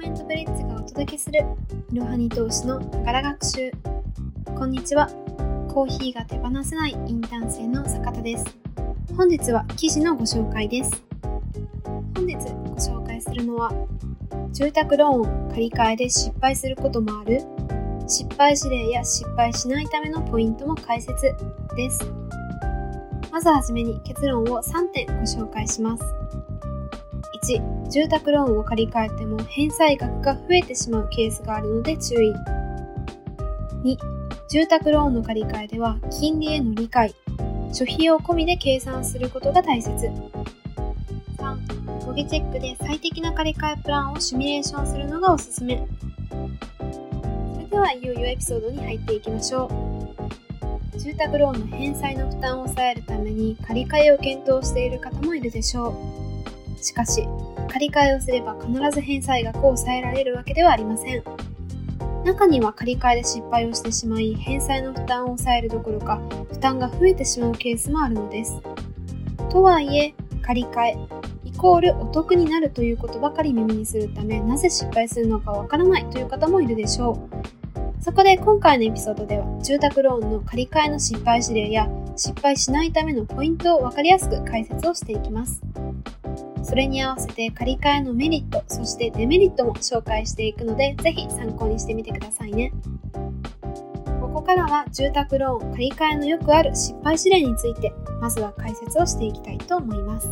メントブリッジがお届けするいろはに投資のながら学習。こんにちは。コーヒーが手放せないインターン生の坂田です。本日は記事のご紹介です。本日ご紹介するのは住宅ローン借り換えで失敗することもある失敗事例や失敗しないためのポイントも解説です。まずはじめに結論を3点ご紹介します。1住宅ローンを借り換えても返済額が増えてしまうケースがあるので注意。2住宅ローンの借り換えでは金利への理解。諸費用込みで計算することが大切。3模擬チェックで最適な借り換えプランをシミュレーションするのがおすすめ。それではいよいよエピソードに入っていきましょう。住宅ローンの返済の負担を抑えるために借り換えを検討している方もいるでしょう。しかし、借り換えをすれば必ず返済額を抑えられるわけではありません。中には借り換えで失敗をしてしまい、返済の負担を抑えるどころか、負担が増えてしまうケースもあるのです。とはいえ、借り換え、イコールお得になるということばかり耳にするため、なぜ失敗するのかわからないという方もいるでしょう。そこで今回のエピソードでは、住宅ローンの借り換えの失敗事例や、失敗しないためのポイントをわかりやすく解説をしていきます。それに合わせて借り換えのメリット、そしてデメリットも紹介していくので、ぜひ参考にしてみてくださいね。ここからは住宅ローン借り換えのよくある失敗事例について、まずは解説をしていきたいと思います。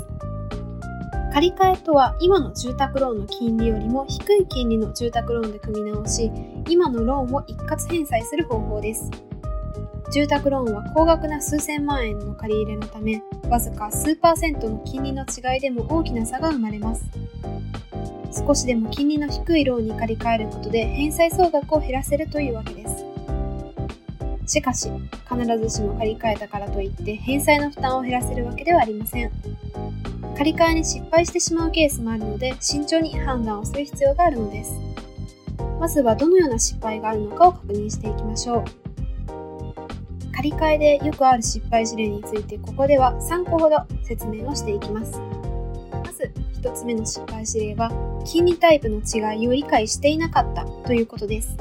借り換えとは今の住宅ローンの金利よりも低い金利の住宅ローンで組み直し、今のローンを一括返済する方法です。住宅ローンは高額な数千万円の借り入れのため、わずか数パーセントの金利の違いでも大きな差が生まれます。少しでも金利の低いローンに借り換えることで返済総額を減らせるというわけです。しかし、必ずしも借り換えたからといって返済の負担を減らせるわけではありません。借り換えに失敗してしまうケースもあるので慎重に判断をする必要があるのです。まずはどのような失敗があるのかを確認していきましょう。借り換えでよくある失敗事例についてここでは3個ほど説明をしていきます。まず1つ目の失敗事例は金利タイプの違いを理解していなかったということです。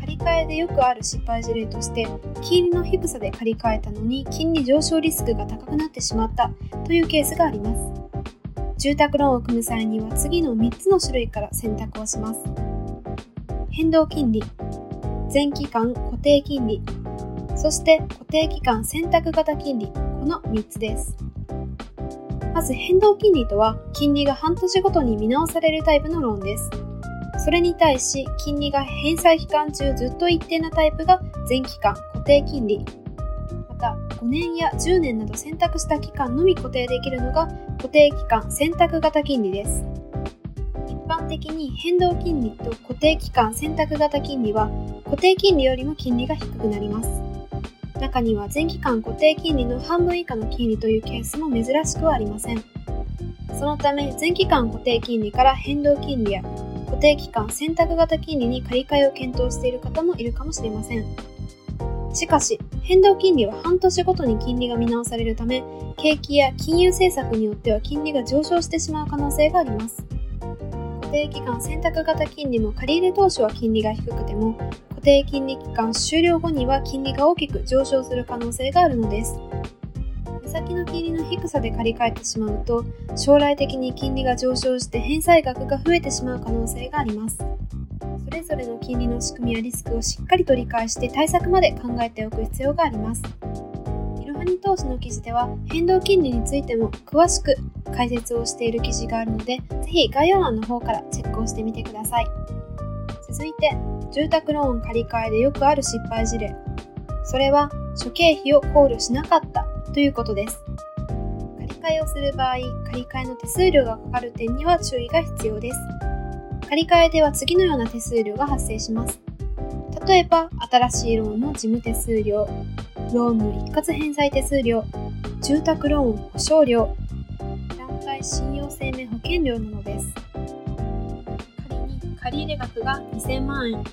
借り換えでよくある失敗事例として金利の低さで借り換えたのに金利上昇リスクが高くなってしまったというケースがあります。住宅ローンを組む際には次の3つの種類から選択をします。変動金利、全期間固定金利、そして固定期間選択型金利、この3つです。まず変動金利とは、金利が半年ごとに見直されるタイプのローンです。それに対し、金利が返済期間中ずっと一定なタイプが全期間固定金利。また、5年や10年など選択した期間のみ固定できるのが固定期間選択型金利です。一般的に変動金利と固定期間選択型金利は固定金利よりも金利が低くなります。中には前期間固定金利の半分以下の金利というケースも珍しくはありません。そのため、前期間固定金利から変動金利や固定期間選択型金利に借り換えを検討している方もいるかもしれません。しかし、変動金利は半年ごとに金利が見直されるため、景気や金融政策によっては金利が上昇してしまう可能性があります。固定期間選択型金利も借り入れ当初は金利が低くても、定金利期間終了後には金利が大きく上昇する可能性があるのです。目先の金利の低さで借り換えてしまうと、将来的に金利が上昇して返済額が増えてしまう可能性があります。それぞれの金利の仕組みやリスクをしっかりと理解して対策まで考えておく必要があります。いろはに投資の記事では変動金利についても詳しく解説をしている記事があるので、ぜひ概要欄の方からチェックをしてみてください。続いて、住宅ローン借り換えでよくある失敗事例。それは、諸経費を考慮しなかったということです。借り換えをする場合、借り換えの手数料がかかる点には注意が必要です。借り換えでは次のような手数料が発生します。例えば、新しいローンの事務手数料、ローンの一括返済手数料、住宅ローン保証料、団体信用生命保険料などです。借入額が2000万円、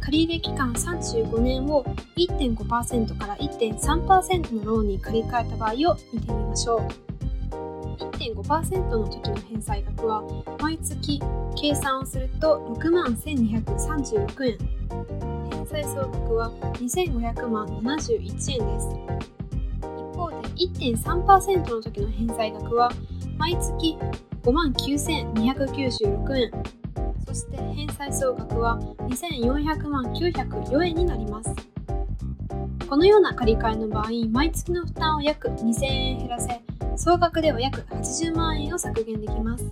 借入期間35年を1.5%から1.3%のローンに借り換えた場合を見てみましょう。1.5%の時の返済額は毎月計算をすると6万1236円。返済総額は2500万71円です。一方で1.3%の時の返済額は毎月5万9296円。そして返済総額は2400万904円になります。このような借り換えの場合、毎月の負担を約2000円減らせ、総額では約80万円を削減できます。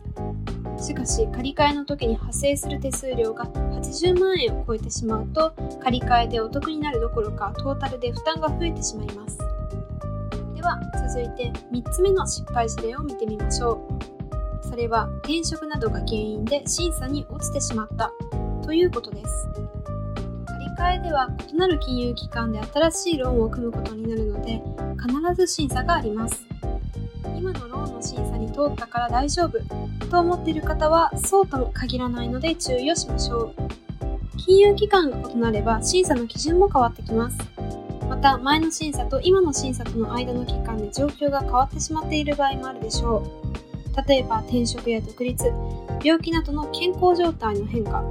しかし、借り換えの時に発生する手数料が80万円を超えてしまうと、借り換えでお得になるどころか、トータルで負担が増えてしまいます。では、続いて3つ目の失敗事例を見てみましょう。それは、転職などが原因で審査に落ちてしまった。ということです。替えでは異なる金融機関で新しいローンを組むことになるので必ず審査があります。今のローンの審査に通ったから大丈夫。と思っている方はそうとも限らないので注意をしましょう。金融機関が異なれば審査の基準も変わってきます。また前の審査と今の審査との間の期間で状況が変わってしまっている場合もあるでしょう。例えば転職や独立病気などの健康状態の変化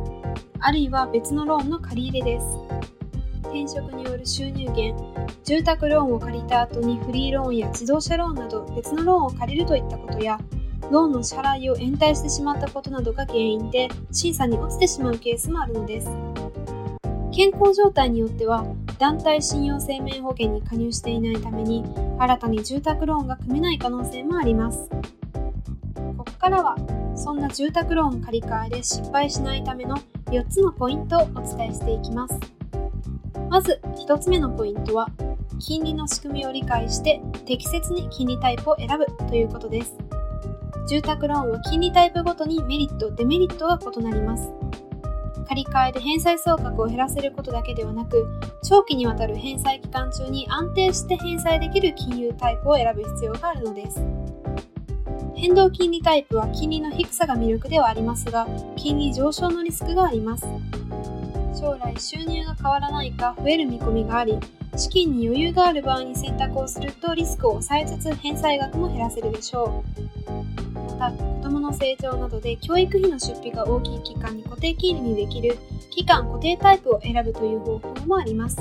あるいは別のローンの借り入れです。転職による収入源、住宅ローンを借りた後にフリーローンや自動車ローンなど別のローンを借りるといったことや、ローンの支払いを延滞してしまったことなどが原因で審査に落ちてしまうケースもあるのです。健康状態によっては団体信用生命保険に加入していないために新たに住宅ローンが組めない可能性もあります。ここからはそんな住宅ローン借り換えで失敗しないための4つのポイントをお伝えしていきます。まず1つ目のポイントは、金利の仕組みを理解して適切に金利タイプを選ぶということです。住宅ローンは金利タイプごとにメリット、デメリットが異なります。借り換えで返済総額を減らせることだけではなく、長期にわたる返済期間中に安定して返済できる金融タイプを選ぶ必要があるのです。変動金利タイプは金利の低さが魅力ではありますが、金利上昇のリスクがあります。将来収入が変わらないか増える見込みがあり、資金に余裕がある場合に選択をするとリスクを抑えつつ返済額も減らせるでしょう。また、子供の成長などで教育費の出費が大きい期間に固定金利にできる期間固定タイプを選ぶという方法もあります。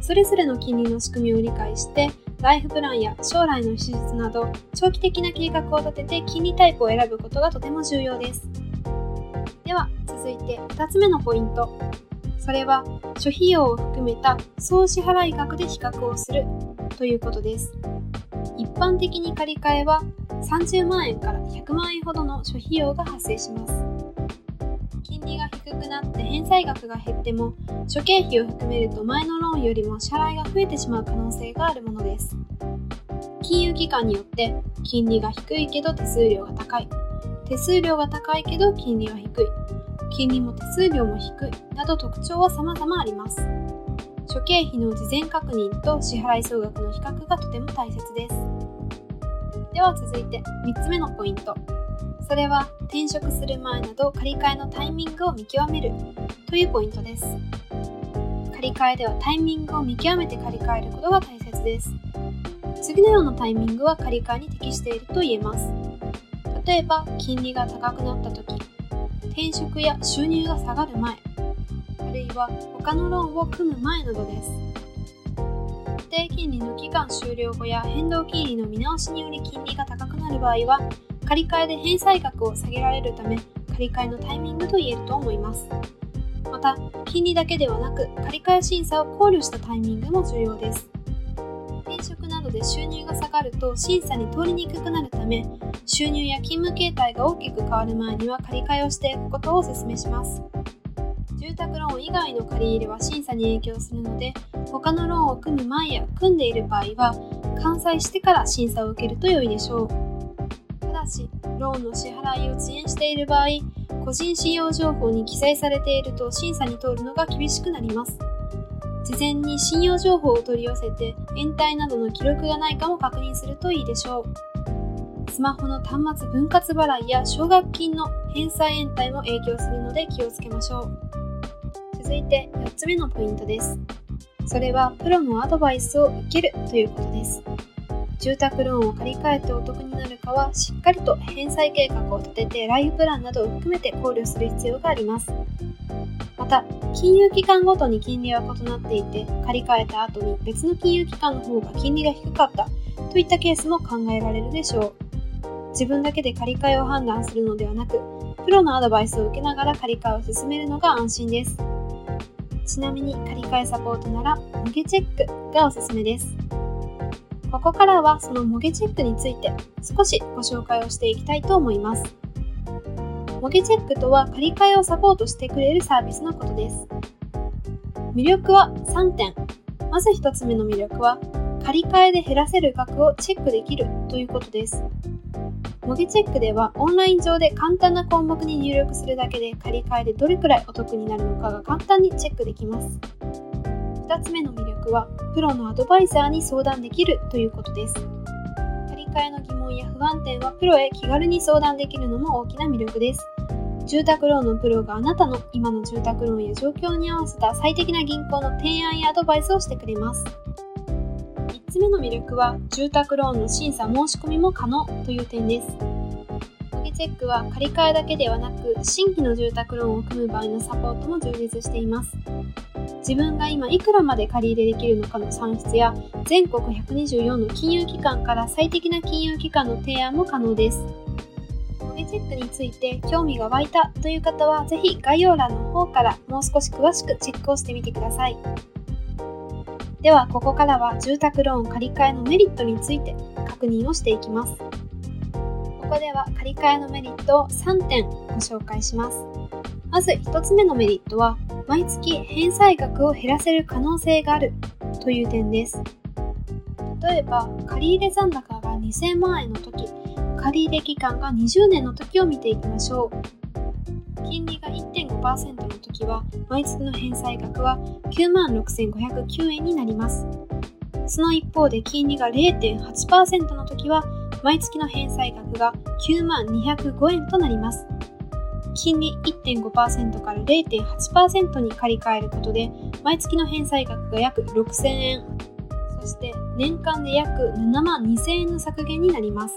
それぞれの金利の仕組みを理解して、ライフプランや将来の手術など長期的な計画を立てて金利タイプを選ぶことがとても重要です。では続いて2つ目のポイント。それは諸費用を含めた総支払い額で比較をするということです。一般的に借り換えは30万円から100万円ほどの諸費用が発生します。なって返済額が減っても諸経費を含めると前のローンよりも支払いが増えてしまう可能性があるものです。金融機関によって金利が低いけど手数料が高い。手数料が高いけど金利は低い。金利も手数料も低い。など特徴は様々あります。諸経費の事前確認と支払い総額の比較がとても大切です。では続いて3つ目のポイント。それは転職する前など借り換えのタイミングを見極めるというポイントです。借り換えではタイミングを見極めて借り換えることが大切です。次のようなタイミングは借り換えに適していると言えます。例えば、金利が高くなった時、転職や収入が下がる前、あるいは他のローンを組む前などです。固定金利の期間終了後や変動金利の見直しにより金利が高くなる場合は、借り換えで返済額を下げられるため借り換えのタイミングと言えると思います。また金利だけではなく借り換え審査を考慮したタイミングも重要です。転職などで収入が下がると審査に通りにくくなるため収入や勤務形態が大きく変わる前には借り換えをしていくことをお勧めします。住宅ローン以外の借り入れは審査に影響するので他のローンを組む前や組んでいる場合は完済してから審査を受けると良いでしょう。し、ローンの支払いを遅延している場合、個人信用情報に記載されていると審査に通るのが厳しくなります。事前に信用情報を取り寄せて、延滞などの記録がないかも確認するといいでしょう。スマホの端末分割払いや奨学金の返済延滞も影響するので気をつけましょう。続いて4つ目のポイントです。それはプロのアドバイスを受けるということです。住宅ローンを借り換えてお得になるかはしっかりと返済計画を立ててライフプランなどを含めて考慮する必要があります。また金融機関ごとに金利は異なっていて借り換えた後に別の金融機関の方が金利が低かったといったケースも考えられるでしょう。自分だけで借り換えを判断するのではなくプロのアドバイスを受けながら借り換えを進めるのが安心です。ちなみに借り換えサポートなら模擬チェックがおすすめです。ここからはその模擬チェックについて少しご紹介をしていきたいと思います。模擬チェックとは借り換えをサポートしてくれるサービスのことです。魅力は3点。まず1つ目の魅力は、借り換えで減らせる額をチェックできるということです。模擬チェックではオンライン上で簡単な項目に入力するだけで借り換えでどれくらいお得になるのかが簡単にチェックできます。2つ目の魅力は、プロのアドバイザーに相談できるということです。借り換えの疑問や不安点はプロへ気軽に相談できるのも大きな魅力です。住宅ローンのプロがあなたの今の住宅ローンや状況に合わせた最適な銀行の提案やアドバイスをしてくれます。3つ目の魅力は、住宅ローンの審査申し込みも可能という点です。模擬チェックは借り換えだけではなく、新規の住宅ローンを組む場合のサポートも充実しています。自分が今いくらまで借り入れできるのかの算出や全国124の金融機関から最適な金融機関の提案も可能です。模擬チェックについて興味が湧いたという方はぜひ概要欄の方からもう少し詳しくチェックをしてみてください。ではここからは住宅ローン借り換えのメリットについて確認をしていきます。ここでは借り換えのメリットを3点ご紹介します。まず1つ目のメリットは毎月返済額を減らせる可能性があるという点です。例えば、借入残高が2000万円の時、借入期間が20年の時を見ていきましょう。金利が1.5%の時は、毎月の返済額は96,509円になります。その一方で金利が0.8%の時は、毎月の返済額が9205円となります。金利1.5%から0.8%に借り換えることで、毎月の返済額が約6000円、そして年間で約7万2000円の削減になります。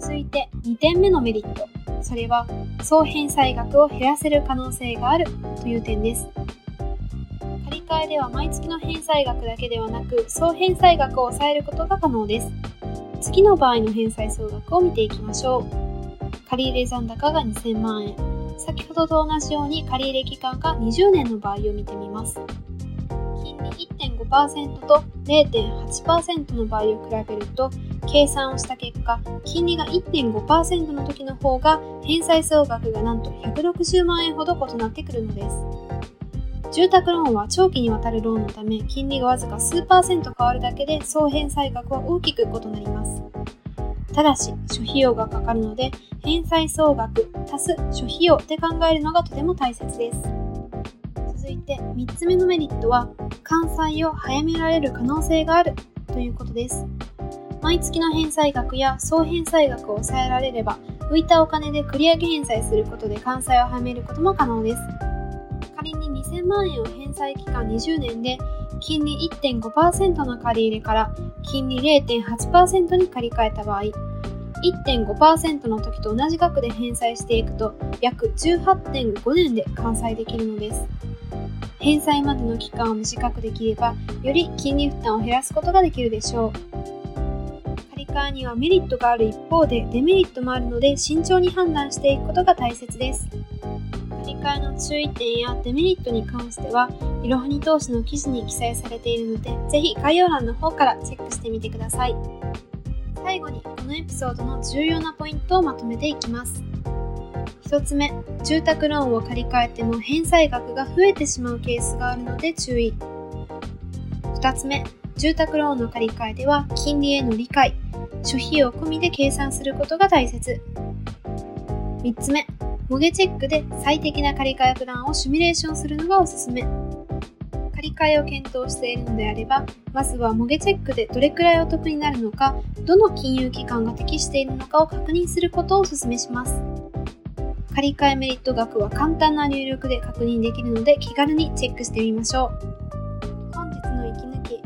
続いて2点目のメリット。それは、総返済額を減らせる可能性があるという点です。借り換えでは毎月の返済額だけではなく、総返済額を抑えることが可能です。次の場合の返済総額を見ていきましょう。借入残高が2000万円。先ほどと同じように借入期間が20年の場合を見てみます。金利1.5%と0.8%の場合を比べると、計算をした結果、金利が1.5%の時の方が返済総額がなんと160万円ほど異なってくるのです。住宅ローンは長期にわたるローンのため、金利がわずか数パーセント変わるだけで総返済額は大きく異なります。ただし、諸費用がかかるので、返済総額足す諸費用で考えるのがとても大切です。続いて3つ目のメリットは、完済を早められる可能性があるということです。毎月の返済額や総返済額を抑えられれば、浮いたお金で繰り上げ返済することで完済を早めることも可能です。仮に2000万円を返済期間20年で金利1.5%の借り入れから金利0.8%に借り換えた場合、1.5%の時と同じ額で返済していくと約18.5年で完済できるのです。返済までの期間を短くできれば、より金利負担を減らすことができるでしょう。借り換えにはメリットがある一方でデメリットもあるので慎重に判断していくことが大切です。借り換えの注意点やデメリットに関しては、いろはに投資の記事に記載されているので、ぜひ概要欄の方からチェックしてみてください。最後にこのエピソードの重要なポイントをまとめていきます。1つ目、住宅ローンを借り換えても返済額が増えてしまうケースがあるので注意。2つ目、住宅ローンの借り換えでは金利への理解、諸費用込みで計算することが大切。3つ目、模擬チェックで最適な借り換えプランをシミュレーションするのがおすすめ。借り換えを検討しているのであれば、まずは模擬チェックでどれくらいお得になるのか、どの金融機関が適しているのかを確認することをお勧めします。借り換えメリット額は簡単な入力で確認できるので気軽にチェックしてみましょう。本日の息抜き。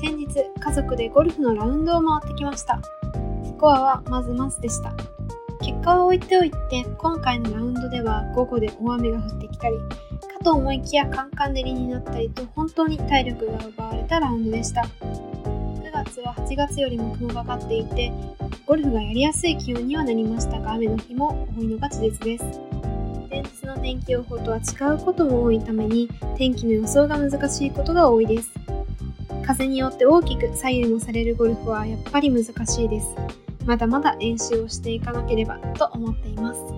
先日家族でゴルフのラウンドを回ってきましたスコアはまずまずでした結果は置いておいて今回のラウンドでは午後で大雨が降ってきたりかと思いきやカンカン照りになったりと本当に体力が奪われたラウンドでした。9月は8月よりも雲がかっていてゴルフがやりやすい気温にはなりましたが雨の日も多いのが事実です。前日の天気予報とは違うことも多いために天気の予想が難しいことが多いです。風によって大きく左右もされるゴルフはやっぱり難しいです。まだまだ練習をしていかなければと思っています。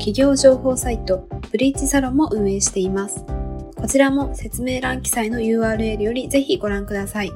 企業情報サイト、ブリッジサロンも運営しています。こちらも説明欄記載の URL よりぜひご覧ください。